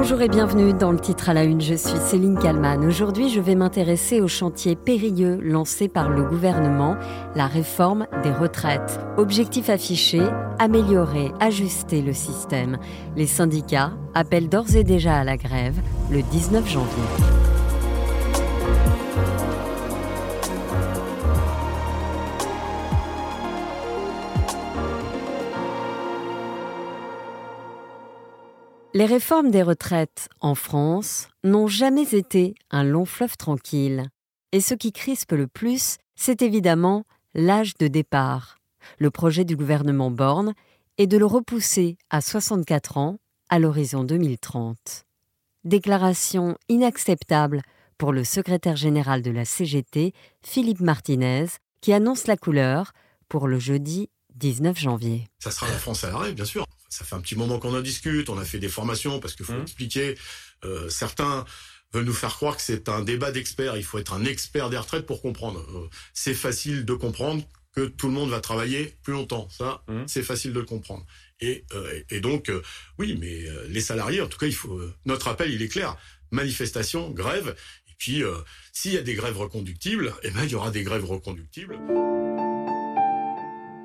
Bonjour et bienvenue dans le titre à la une. Je suis Céline Kalman. Aujourd'hui, je vais m'intéresser au chantier périlleux lancé par le gouvernement, la réforme des retraites. Objectif affiché améliorer, ajuster le système. Les syndicats appellent d'ores et déjà à la grève le 19 janvier. Les réformes des retraites en France n'ont jamais été un long fleuve tranquille. Et ce qui crispe le plus, c'est évidemment l'âge de départ. Le projet du gouvernement Borne est de le repousser à 64 ans à l'horizon 2030. Déclaration inacceptable pour le secrétaire général de la CGT, Philippe Martinez, qui annonce la couleur pour le jeudi 19 janvier. Ça sera la à l'arrêt, bien sûr ça fait un petit moment qu'on en discute, on a fait des formations parce qu'il faut mmh. expliquer. Euh, certains veulent nous faire croire que c'est un débat d'experts. Il faut être un expert des retraites pour comprendre. Euh, c'est facile de comprendre que tout le monde va travailler plus longtemps. Ça, mmh. c'est facile de le comprendre. Et, euh, et donc, oui, mais les salariés, en tout cas, il faut. notre appel, il est clair. Manifestation, grève. Et puis, s'il y a des grèves reconductibles, eh ben, il y aura des grèves reconductibles.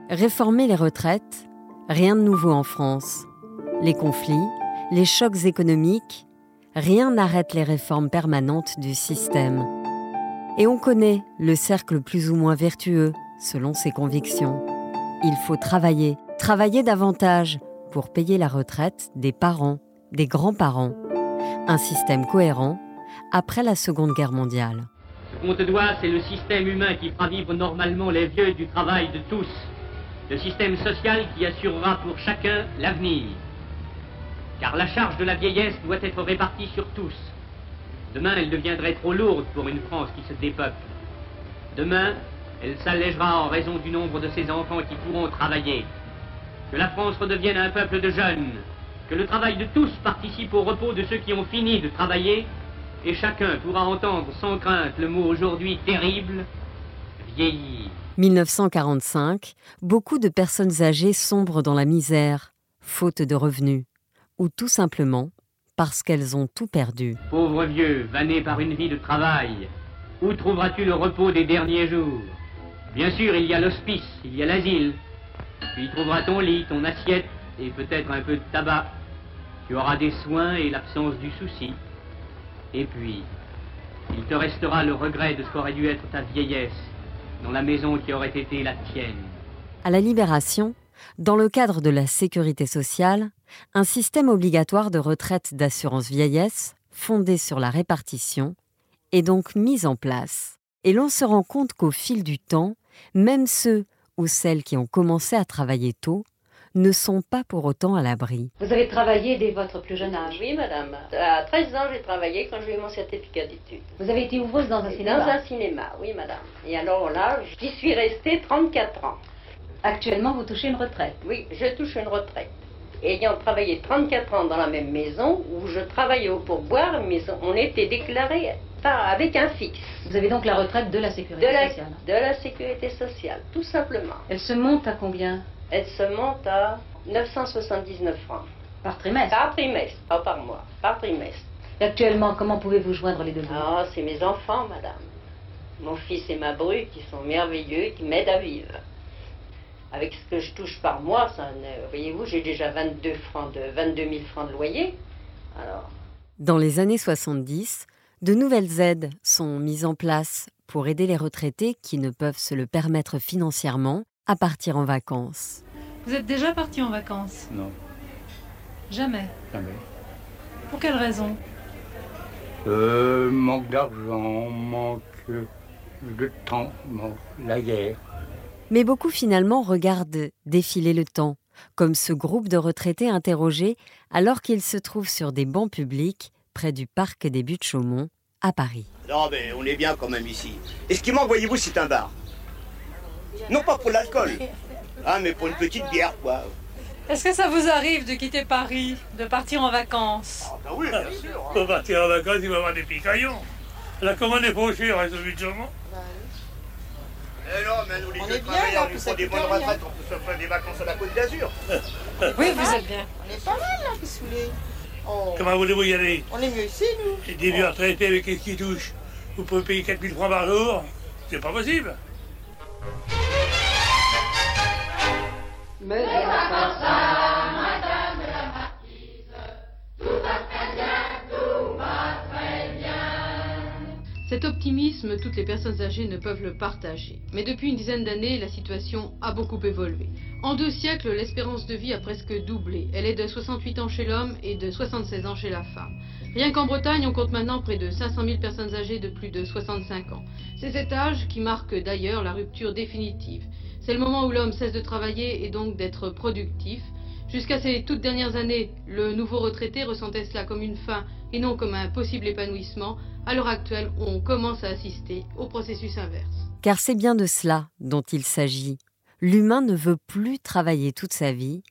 Réformer les retraites, Rien de nouveau en France. Les conflits, les chocs économiques, rien n'arrête les réformes permanentes du système. Et on connaît le cercle plus ou moins vertueux selon ses convictions. Il faut travailler, travailler davantage pour payer la retraite des parents, des grands-parents. Un système cohérent après la Seconde Guerre mondiale. Ce qu'on te doit, c'est le système humain qui fera vivre normalement les vieux du travail de tous le système social qui assurera pour chacun l'avenir. Car la charge de la vieillesse doit être répartie sur tous. Demain, elle deviendrait trop lourde pour une France qui se dépeuple. Demain, elle s'allégera en raison du nombre de ses enfants qui pourront travailler. Que la France redevienne un peuple de jeunes. Que le travail de tous participe au repos de ceux qui ont fini de travailler. Et chacun pourra entendre sans crainte le mot aujourd'hui terrible, vieillir. 1945, beaucoup de personnes âgées sombrent dans la misère, faute de revenus, ou tout simplement parce qu'elles ont tout perdu. Pauvre vieux, vanné par une vie de travail, où trouveras-tu le repos des derniers jours? Bien sûr, il y a l'hospice, il y a l'asile. Tu y trouveras ton lit, ton assiette et peut-être un peu de tabac. Tu auras des soins et l'absence du souci. Et puis, il te restera le regret de ce qu'aurait dû être ta vieillesse dans la maison qui aurait été la tienne. À la Libération, dans le cadre de la sécurité sociale, un système obligatoire de retraite d'assurance vieillesse, fondé sur la répartition, est donc mis en place. Et l'on se rend compte qu'au fil du temps, même ceux ou celles qui ont commencé à travailler tôt ne sont pas pour autant à l'abri. Vous avez travaillé dès votre plus jeune âge Oui, madame. À 13 ans, j'ai travaillé quand j'ai eu mon certificat d'études. Vous avez été ouvreuse dans un cinéma Dans un cinéma, oui, madame. Et alors là, j'y suis restée 34 ans. Actuellement, vous touchez une retraite Oui, je touche une retraite. Ayant travaillé 34 ans dans la même maison, où je travaillais au pourboire, mais on était déclarés avec un fixe. Vous avez donc la retraite de la sécurité sociale De la sécurité sociale, tout simplement. Elle se monte à combien? Elle se monte à 979 francs. Par trimestre Par trimestre, pas par mois, par trimestre. Et actuellement, comment pouvez-vous joindre les deux Ah, c'est mes enfants, madame. Mon fils et ma bru qui sont merveilleux, qui m'aident à vivre. Avec ce que je touche par mois, voyez-vous, j'ai déjà 22, francs de, 22 000 francs de loyer. Alors. Dans les années 70, de nouvelles aides sont mises en place pour aider les retraités qui ne peuvent se le permettre financièrement à partir en vacances. Vous êtes déjà parti en vacances? Non. Jamais Jamais. Pour quelle raison? Euh, Manque d'argent, manque de temps, la guerre. Mais beaucoup finalement regardent défiler le temps, comme ce groupe de retraités interrogés alors qu'ils se trouvent sur des bancs publics près du parc des Buttes-Chaumont, à Paris. Non mais on est bien quand même ici. Et ce qui manque, voyez-vous, c'est un bar. Non pas pour l'alcool, ah, mais pour une petite bière, quoi. Est-ce que ça vous arrive de quitter Paris, de partir en vacances Ah, bah oui, bien sûr. Hein. Pour partir en vacances, il va y avoir des picaillons. La commande est fauchée, on reste au but Eh non, mais nous, les jeunes travailleurs, nous font des bonnes retraites, on peut se faire des vacances à la Côte d'Azur. oui, vous êtes bien. On est pas mal, là, Pissoulé. Oh. Comment voulez-vous y aller On est mieux ici, nous. Et des vieux retraités avec ce qui touche. Vous pouvez payer 4000 francs par jour C'est pas possible. Mais Cet optimisme, toutes les personnes âgées ne peuvent le partager. Mais depuis une dizaine d'années, la situation a beaucoup évolué. En deux siècles, l'espérance de vie a presque doublé. Elle est de 68 ans chez l'homme et de 76 ans chez la femme. Rien qu'en Bretagne, on compte maintenant près de 500 000 personnes âgées de plus de 65 ans. C'est cet âge qui marque d'ailleurs la rupture définitive. C'est le moment où l'homme cesse de travailler et donc d'être productif. Jusqu'à ces toutes dernières années, le nouveau retraité ressentait cela comme une fin et non comme un possible épanouissement. À l'heure actuelle, on commence à assister au processus inverse. Car c'est bien de cela dont il s'agit. L'humain ne veut plus travailler toute sa vie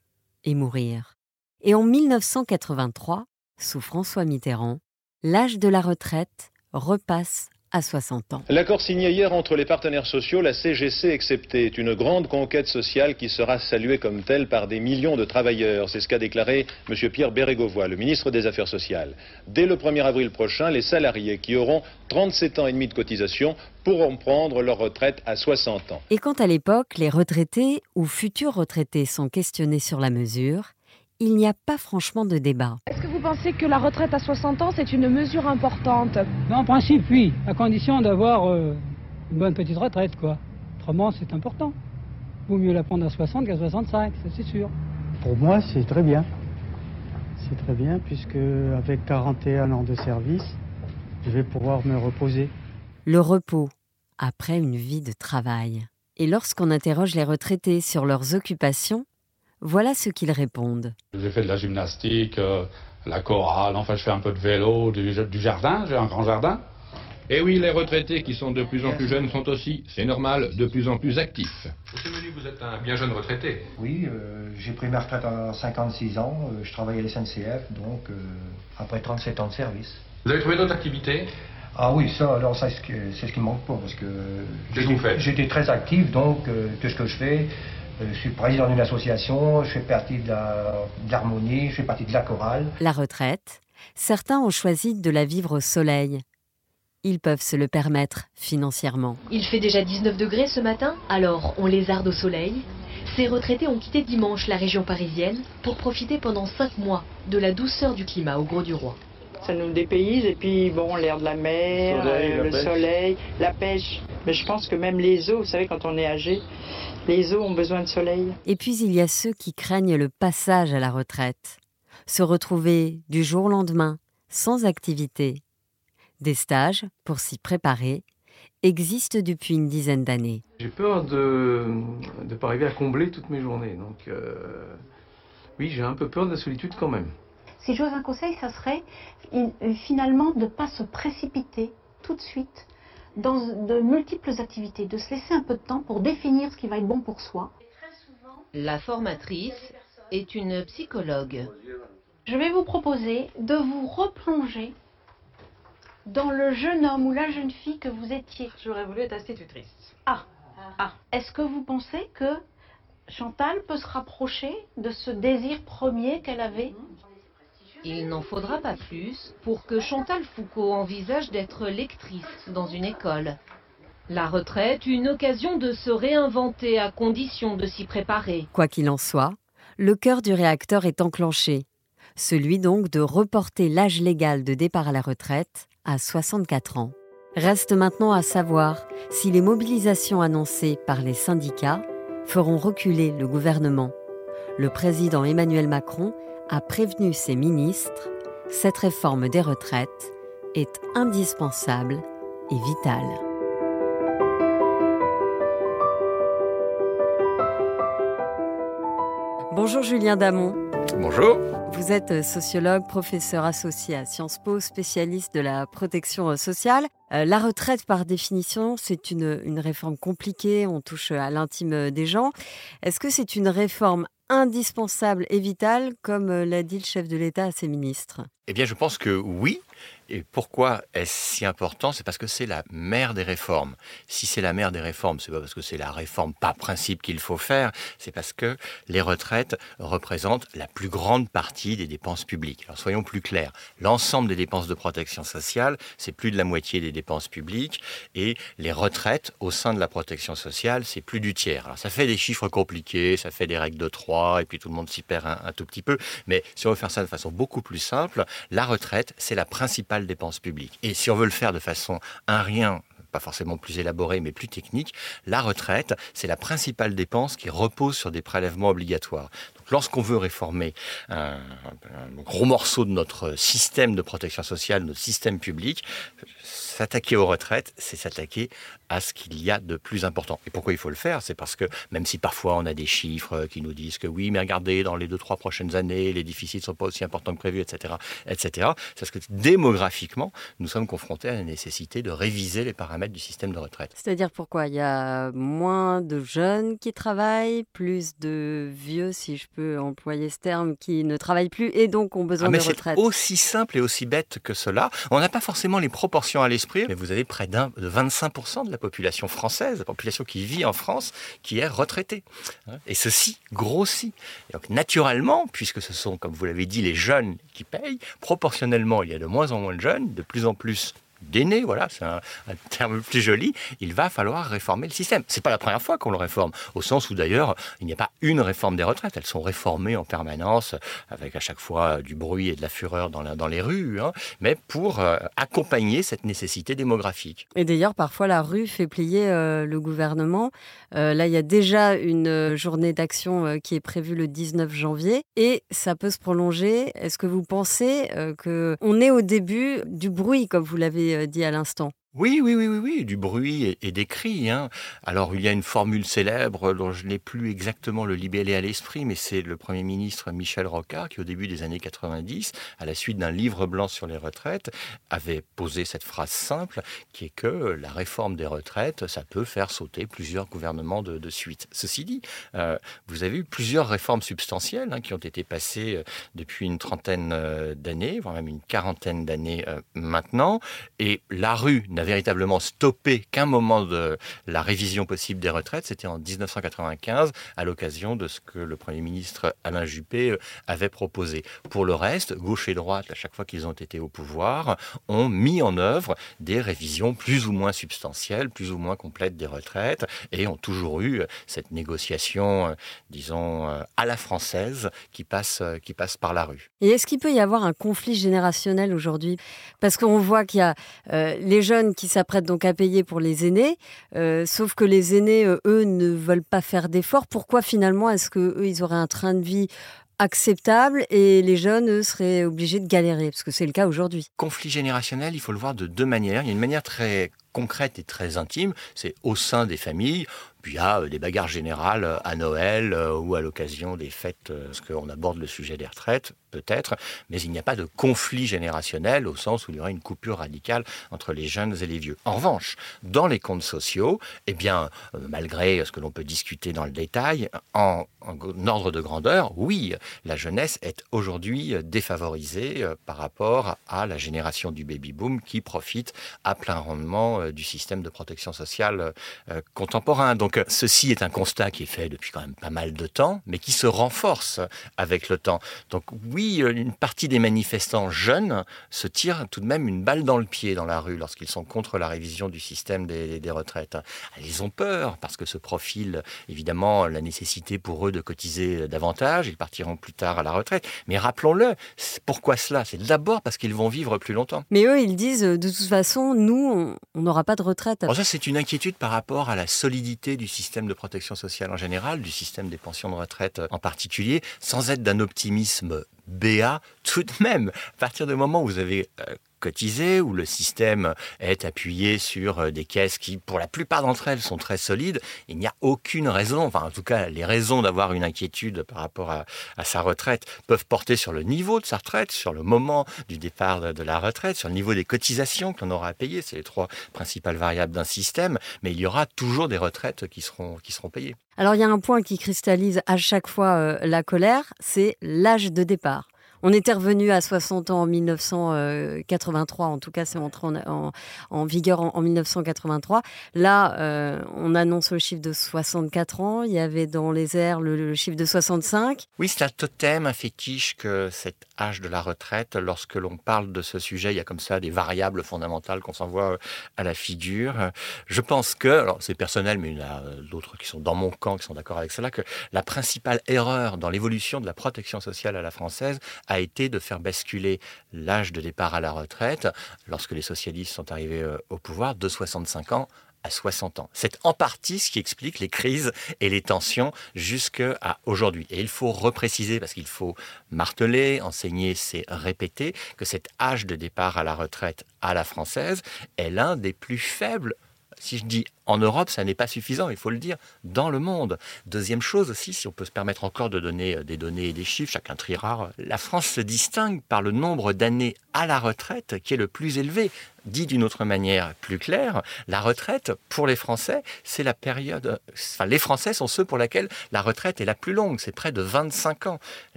et mourir. Et en 1983, sous François Mitterrand, l'âge de la retraite repasse à 60 ans. L'accord signé hier entre les partenaires sociaux, la CGC excepté, est une grande conquête sociale qui sera saluée comme telle par des millions de travailleurs. C'est ce qu'a déclaré M. Pierre Bérégovoy, le ministre des Affaires sociales. Dès le 1er avril prochain, les salariés qui auront 37 ans et demi de cotisation pourront prendre leur retraite à 60 ans. Et quand à l'époque, les retraités ou futurs retraités sont questionnés sur la mesure, il n'y a pas franchement de débat. Est-ce que vous pensez que la retraite à 60 ans, c'est une mesure importante? En principe, oui, à condition d'avoir euh, une bonne petite retraite, quoi. Autrement, c'est important. Vaut mieux la prendre à 60 qu'à 65, ça c'est sûr. Pour moi, c'est très bien. C'est très bien, puisque avec 41 ans de service, je vais pouvoir me reposer. Le repos, après une vie de travail. Et lorsqu'on interroge les retraités sur leurs occupations, voilà ce qu'ils répondent. J'ai fait de la gymnastique, euh, la chorale, enfin je fais un peu de vélo, du, jardin, j'ai un grand jardin. Et oui, les retraités qui sont de plus en plus jeunes sont aussi, c'est normal, de plus en plus actifs. Monsieur Menu, vous êtes un bien jeune retraité. Oui, euh, j'ai pris ma retraite à 56 ans, euh, je travaille à l'SNCF, donc après 37 ans de service. Vous avez trouvé d'autres activités? Ah oui, ça, alors ça, c'est ce qui me manque pas, parce que j'étais très actif, donc tout ce que je fais, euh, je suis président d'une association, je fais partie de l'harmonie, je fais partie de la chorale. La retraite, certains ont choisi de la vivre au soleil. Ils peuvent se le permettre financièrement. Il fait déjà 19 degrés ce matin, alors on lézarde au soleil. Ces retraités ont quitté dimanche la région parisienne pour profiter pendant 5 mois de la douceur du climat au Gros du Roi. Ça nous dépayse et puis bon, l'air de la mer, euh, le soleil, la pêche. Mais je pense que même les eaux, vous savez, quand on est âgé, les eaux ont besoin de soleil. Et puis il y a ceux qui craignent le passage à la retraite, se retrouver du jour au lendemain sans activité. Des stages pour s'y préparer existent depuis une dizaine d'années. J'ai peur de ne pas arriver à combler toutes mes journées. Donc euh, oui, j'ai un peu peur de la solitude quand même. Si j'ose un conseil, ça serait finalement de ne pas se précipiter tout de suite dans de multiples activités, de se laisser un peu de temps pour définir ce qui va être bon pour soi. La formatrice est une psychologue. Je vais vous proposer de vous replonger dans le jeune homme ou la jeune fille que vous étiez. J'aurais voulu être institutrice. Ah, ah. Est-ce que vous pensez que Chantal peut se rapprocher de ce désir premier qu'elle avait il n'en faudra pas plus pour que Chantal Foucault envisage d'être lectrice dans une école. La retraite, une occasion de se réinventer à condition de s'y préparer. Quoi qu'il en soit, le cœur du réacteur est enclenché, celui donc de reporter l'âge légal de départ à la retraite à 64 ans. Reste maintenant à savoir si les mobilisations annoncées par les syndicats feront reculer le gouvernement. Le président Emmanuel Macron a prévenu ses ministres, cette réforme des retraites est indispensable et vitale. Bonjour Julien Damon. Bonjour. Vous êtes sociologue, professeur associé à Sciences Po, spécialiste de la protection sociale. Euh, la retraite, par définition, c'est une, une réforme compliquée, on touche à l'intime des gens. Est-ce que c'est une réforme indispensable et vitale, comme euh, l'a dit le chef de l'État à ses ministres Eh bien, je pense que oui. Et pourquoi est-ce si important? C'est parce que c'est la mère des réformes. Si c'est la mère des réformes, c'est pas parce que c'est la réforme par principe qu'il faut faire, c'est parce que les retraites représentent la plus grande partie des dépenses publiques. Alors soyons plus clairs, l'ensemble des dépenses de protection sociale, c'est plus de la moitié des dépenses publiques, et les retraites au sein de la protection sociale, c'est plus du tiers. Alors ça fait des chiffres compliqués, ça fait des règles de 3, et puis tout le monde s'y perd un, tout petit peu, mais si on veut faire ça de façon beaucoup plus simple, la retraite, c'est la principale dépense publique. Et si on veut le faire de façon un rien pas forcément plus élaborée, mais plus technique, la retraite, c'est la principale dépense qui repose sur des prélèvements obligatoires. Lorsqu'on veut réformer un, gros morceau de notre système de protection sociale, notre système public, s'attaquer aux retraites, c'est s'attaquer à ce qu'il y a de plus important. Et pourquoi il faut le faire? C'est parce que même si parfois on a des chiffres qui nous disent que oui, mais regardez, dans les deux, trois prochaines années, les déficits ne sont pas aussi importants que prévu, etc., etc., c'est parce que démographiquement, nous sommes confrontés à la nécessité de réviser les paramètres du système de retraite. C'est-à-dire pourquoi? Il y a moins de jeunes qui travaillent, plus de vieux, si je peux employer ce terme, qui ne travaillent plus et donc ont besoin ah, mais de retraite. C'est aussi simple et aussi bête que cela. On n'a pas forcément les proportions à l'esprit mais vous avez près de 25% de la population française, la population qui vit en France, qui est retraitée. Hein. Et ceci grossit. donc naturellement, puisque ce sont, comme vous l'avez dit, les jeunes qui payent, proportionnellement, il y a de moins en moins de jeunes, de plus en plus d'aînés, voilà, c'est un, terme plus joli, il va falloir réformer le système. C'est pas la première fois qu'on le réforme, au sens où d'ailleurs, il n'y a pas une réforme des retraites, elles sont réformées en permanence, avec à chaque fois du bruit et de la fureur dans, dans les rues, hein, mais pour euh, accompagner cette nécessité démographique. Et d'ailleurs, parfois, la rue fait plier euh, le gouvernement. Euh, là, il y a déjà une journée d'action qui est prévue le 19 janvier, et ça peut se prolonger. Est-ce que vous pensez qu'on est au début du bruit, comme vous l'avez euh, dit à l'instant. Oui, oui, oui, oui, oui, du bruit et, des cris. Hein. Alors, il y a une formule célèbre dont je n'ai plus exactement le libellé à l'esprit, mais c'est le Premier ministre Michel Rocard qui, au début des années 90, à la suite d'un livre blanc sur les retraites, avait posé cette phrase simple qui est que la réforme des retraites, ça peut faire sauter plusieurs gouvernements de, suite. Ceci dit, euh, vous avez eu plusieurs réformes substantielles hein, qui ont été passées euh, depuis une trentaine euh, d'années, voire même une quarantaine d'années maintenant, et la rue n'a véritablement stoppé qu'un moment de la révision possible des retraites, c'était en 1995, à l'occasion de ce que le Premier ministre Alain Juppé euh, avait proposé. Pour le reste, gauche et droite, à chaque fois qu'ils ont été au pouvoir, ont mis en œuvre des révisions plus ou moins substantielles, plus ou moins complètes des retraites, et ont toujours eu cette négociation, euh, disons, euh, à la française, qui passe, qui passe par la rue. Et est-ce qu'il peut y avoir un conflit générationnel aujourd'hui? Parce qu'on voit qu'il y a les jeunes qui s'apprêtent donc à payer pour les aînés, euh, sauf que les aînés, euh, eux, ne veulent pas faire d'efforts. Pourquoi finalement est-ce qu'eux, ils auraient un train de vie acceptable et les jeunes, eux, seraient obligés de galérer, parce que c'est le cas aujourd'hui. Conflit générationnel, il faut le voir de deux manières. Il y a une manière très concrète et très intime, c'est au sein des familles. Puis il y a des bagarres générales euh, à Noël ou à l'occasion des fêtes, parce qu'on aborde le sujet des retraites, peut-être, mais il n'y a pas de conflit générationnel au sens où il y aurait une coupure radicale entre les jeunes et les vieux. En revanche, dans les comptes sociaux, eh bien, malgré ce que l'on peut discuter dans le détail, en, ordre de grandeur, oui, la jeunesse est aujourd'hui défavorisée par rapport à la génération du baby-boom qui profite à plein rendement du système de protection sociale contemporain. Donc ceci est un constat qui est fait depuis quand même pas mal de temps, mais qui se renforce avec le temps. Donc oui, une partie des manifestants jeunes se tirent tout de même une balle dans le pied dans la rue lorsqu'ils sont contre la révision du système des, retraites. Ils ont peur parce que ce profil, évidemment, la nécessité pour eux de cotiser davantage, ils partiront plus tard à la retraite. Mais rappelons-le, pourquoi cela? C'est d'abord parce qu'ils vont vivre plus longtemps. Mais eux, ils disent, de toute façon, nous, on n'aura pas de retraite. ça, c'est une inquiétude par rapport à la solidité du système de protection sociale en général, du système des pensions de retraite en particulier, sans être d'un optimisme béat tout de même. À partir du moment où vous avez euh, cotisé, où le système est appuyé sur euh, des caisses qui, pour la plupart d'entre elles, sont très solides, il n'y a aucune raison, enfin en tout cas les raisons d'avoir une inquiétude par rapport à, sa retraite peuvent porter sur le niveau de sa retraite, sur le moment du départ de, la retraite, sur le niveau des cotisations que l'on aura à payer. C'est les trois principales variables d'un système, mais il y aura toujours des retraites qui seront, qui seront payées. Alors il y a un point qui cristallise à chaque fois euh, la colère, c'est l'âge de départ On était revenu à 60 ans en 1983, en tout cas c'est entré en, vigueur en, 1983. Là, euh, on annonce le chiffre de 64 ans, il y avait dans les airs le, chiffre de 65. Oui, c'est un totem, un fétiche que cet âge de la retraite, lorsque l'on parle de ce sujet, il y a comme ça des variables fondamentales qu'on s'envoie euh, à la figure. Je pense que, alors c'est personnel, mais il y en a euh, d'autres qui sont dans mon camp, qui sont d'accord avec cela, que la principale erreur dans l'évolution de la protection sociale à la française a été de faire basculer l'âge de départ à la retraite, lorsque les socialistes sont arrivés euh, au pouvoir, de 65 ans à 60 ans. C'est en partie ce qui explique les crises et les tensions jusqu'à aujourd'hui. Et il faut repréciser, parce qu'il faut marteler, enseigner, c'est répéter, que cet âge de départ à la retraite à la française est l'un des plus faibles si je dis en Europe, ça n'est pas suffisant, il faut le dire, dans le monde. Deuxième chose aussi, si on peut se permettre encore de donner euh, des données et des chiffres, chacun triera, la France se distingue par le nombre d'années à la retraite qui est le plus élevé. Dit d'une autre manière plus claire, la retraite, pour les Français, c'est la période... Enfin, les Français sont ceux pour lesquels la retraite est la plus longue, c'est près de 25 ans.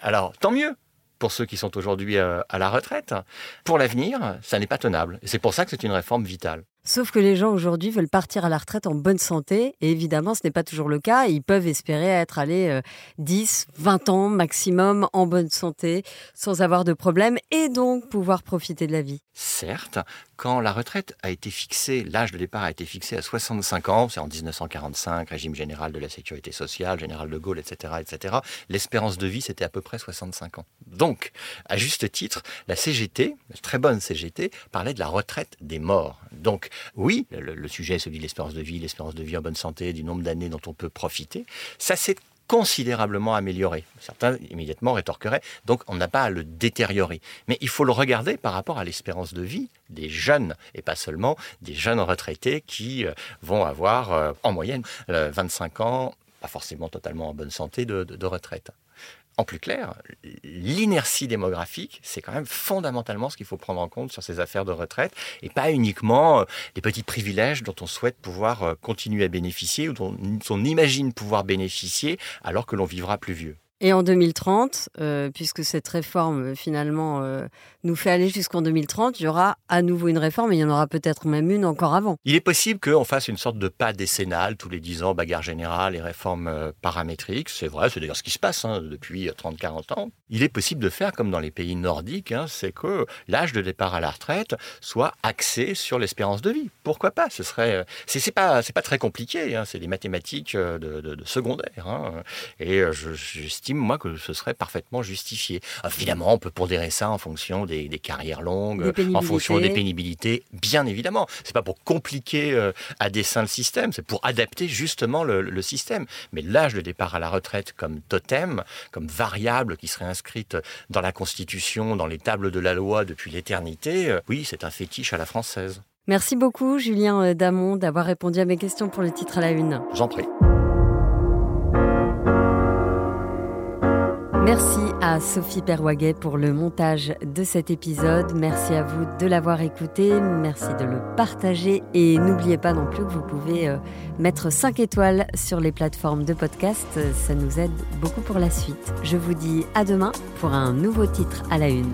Alors, tant mieux, pour ceux qui sont aujourd'hui euh, à la retraite. Pour l'avenir, ça n'est pas tenable. C'est pour ça que c'est une réforme vitale. Sauf que les gens aujourd'hui veulent partir à la retraite en bonne santé. Et évidemment, ce n'est pas toujours le cas. Ils peuvent espérer être allés 10, euh, 20 ans maximum en bonne santé, sans avoir de problème, et donc pouvoir profiter de la vie. Certes, quand la retraite a été fixée, l'âge de départ a été fixé à 65 ans, c'est en 1945, régime général de la sécurité sociale, général de Gaulle, etc., etc., l'espérance de vie, c'était à peu près 65 ans. Donc, à juste titre, la CGT, très bonne CGT, parlait de la retraite des morts. Donc, oui, le, sujet est celui de l'espérance de vie, l'espérance de vie en bonne santé, du nombre d'années dont on peut profiter. Ça s'est considérablement amélioré. Certains immédiatement rétorqueraient, donc on n'a pas à le détériorer. Mais il faut le regarder par rapport à l'espérance de vie des jeunes, et pas seulement des jeunes retraités qui euh, vont avoir euh, en moyenne 25 euh, ans, pas forcément totalement en bonne santé, de retraite en plus clair, l'inertie démographique, c'est quand même fondamentalement ce qu'il faut prendre en compte sur ces affaires de retraite et pas uniquement les petits privilèges dont on souhaite pouvoir continuer à bénéficier ou dont on imagine pouvoir bénéficier alors que l'on vivra plus vieux. Et en 2030, euh, puisque cette réforme finalement euh, nous fait aller jusqu'en 2030, il y aura à nouveau une réforme et il y en aura peut-être même une encore avant. Il est possible qu'on fasse une sorte de pas décennal, tous les 10 ans, bagarre générale et réforme euh, paramétrique. C'est vrai, c'est d'ailleurs ce qui se passe hein, depuis 30-40 ans. Il est possible de faire comme dans les pays nordiques, hein, c'est que l'âge de départ à la retraite soit axé sur l'espérance de vie. Pourquoi pas? Ce serait, c'est pas, c'est pas très compliqué. Hein, c'est des mathématiques de secondaire. Et je, moi, que ce serait parfaitement justifié. Évidemment, on peut pondérer ça en fonction des, carrières longues, en fonction des pénibilités, bien évidemment. C'est pas pour compliquer euh, à dessein le système, c'est pour adapter justement le, système. Mais l'âge de départ à la retraite comme totem, comme variable qui serait inscrite dans la Constitution, dans les tables de la loi depuis l'éternité, euh, oui, c'est un fétiche à la française. Merci beaucoup, Julien euh, Damon, d'avoir répondu à mes questions pour le titre à la une. J'en prie. Merci à Sophie Perwaguet pour le montage de cet épisode. Merci à vous de l'avoir écouté. Merci de le partager. Et n'oubliez pas non plus que vous pouvez euh, mettre 5 étoiles sur les plateformes de podcast. Ça nous aide beaucoup pour la suite. Je vous dis à demain pour un nouveau titre à la une.